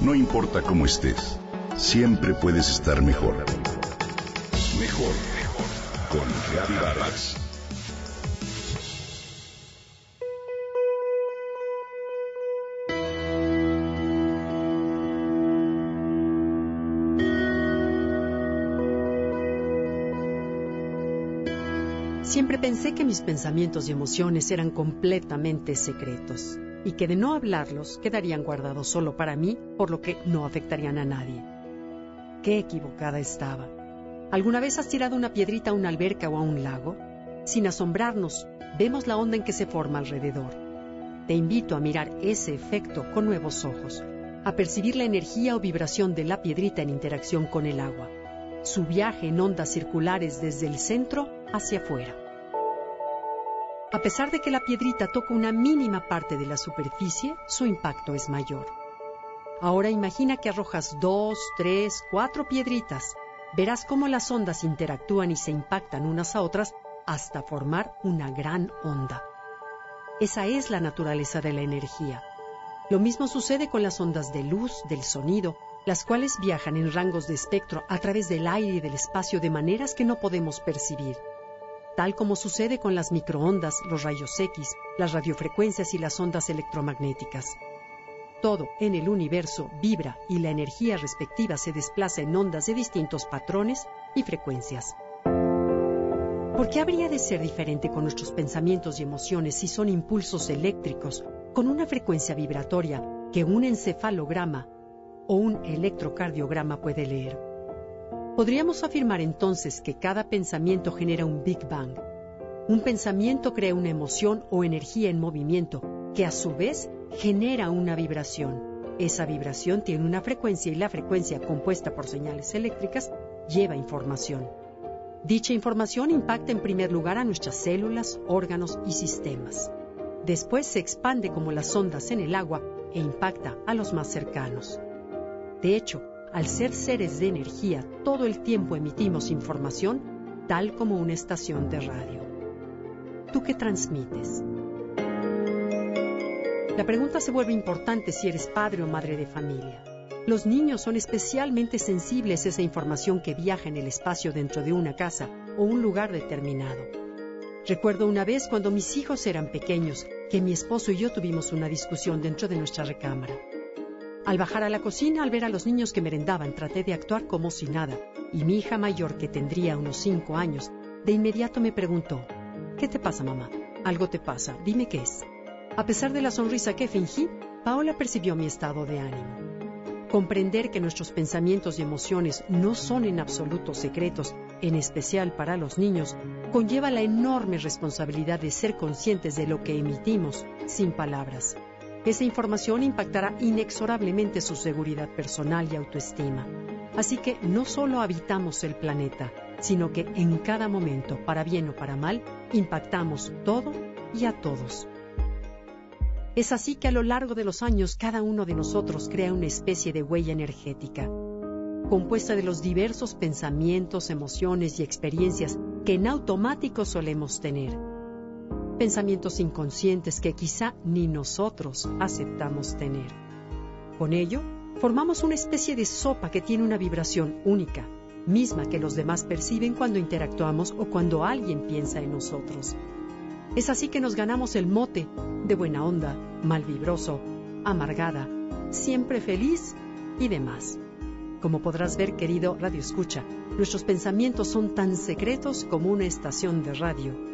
No importa cómo estés, siempre puedes estar mejor. Mejor, mejor. Con Vargas. Siempre pensé que mis pensamientos y emociones eran completamente secretos y que de no hablarlos quedarían guardados solo para mí, por lo que no afectarían a nadie. Qué equivocada estaba. ¿Alguna vez has tirado una piedrita a una alberca o a un lago? Sin asombrarnos, vemos la onda en que se forma alrededor. Te invito a mirar ese efecto con nuevos ojos, a percibir la energía o vibración de la piedrita en interacción con el agua, su viaje en ondas circulares desde el centro hacia afuera. A pesar de que la piedrita toca una mínima parte de la superficie, su impacto es mayor. Ahora imagina que arrojas dos, tres, cuatro piedritas. Verás cómo las ondas interactúan y se impactan unas a otras hasta formar una gran onda. Esa es la naturaleza de la energía. Lo mismo sucede con las ondas de luz, del sonido, las cuales viajan en rangos de espectro a través del aire y del espacio de maneras que no podemos percibir tal como sucede con las microondas, los rayos X, las radiofrecuencias y las ondas electromagnéticas. Todo en el universo vibra y la energía respectiva se desplaza en ondas de distintos patrones y frecuencias. ¿Por qué habría de ser diferente con nuestros pensamientos y emociones si son impulsos eléctricos con una frecuencia vibratoria que un encefalograma o un electrocardiograma puede leer? Podríamos afirmar entonces que cada pensamiento genera un Big Bang. Un pensamiento crea una emoción o energía en movimiento que a su vez genera una vibración. Esa vibración tiene una frecuencia y la frecuencia compuesta por señales eléctricas lleva información. Dicha información impacta en primer lugar a nuestras células, órganos y sistemas. Después se expande como las ondas en el agua e impacta a los más cercanos. De hecho, al ser seres de energía, todo el tiempo emitimos información, tal como una estación de radio. ¿Tú qué transmites? La pregunta se vuelve importante si eres padre o madre de familia. Los niños son especialmente sensibles a esa información que viaja en el espacio dentro de una casa o un lugar determinado. Recuerdo una vez cuando mis hijos eran pequeños que mi esposo y yo tuvimos una discusión dentro de nuestra recámara. Al bajar a la cocina, al ver a los niños que merendaban, traté de actuar como si nada, y mi hija mayor, que tendría unos cinco años, de inmediato me preguntó, ¿Qué te pasa, mamá? Algo te pasa, dime qué es. A pesar de la sonrisa que fingí, Paola percibió mi estado de ánimo. Comprender que nuestros pensamientos y emociones no son en absoluto secretos, en especial para los niños, conlleva la enorme responsabilidad de ser conscientes de lo que emitimos sin palabras. Esa información impactará inexorablemente su seguridad personal y autoestima. Así que no solo habitamos el planeta, sino que en cada momento, para bien o para mal, impactamos todo y a todos. Es así que a lo largo de los años cada uno de nosotros crea una especie de huella energética, compuesta de los diversos pensamientos, emociones y experiencias que en automático solemos tener pensamientos inconscientes que quizá ni nosotros aceptamos tener. Con ello, formamos una especie de sopa que tiene una vibración única, misma que los demás perciben cuando interactuamos o cuando alguien piensa en nosotros. Es así que nos ganamos el mote de buena onda, mal vibroso, amargada, siempre feliz y demás. Como podrás ver, querido Radio Escucha, nuestros pensamientos son tan secretos como una estación de radio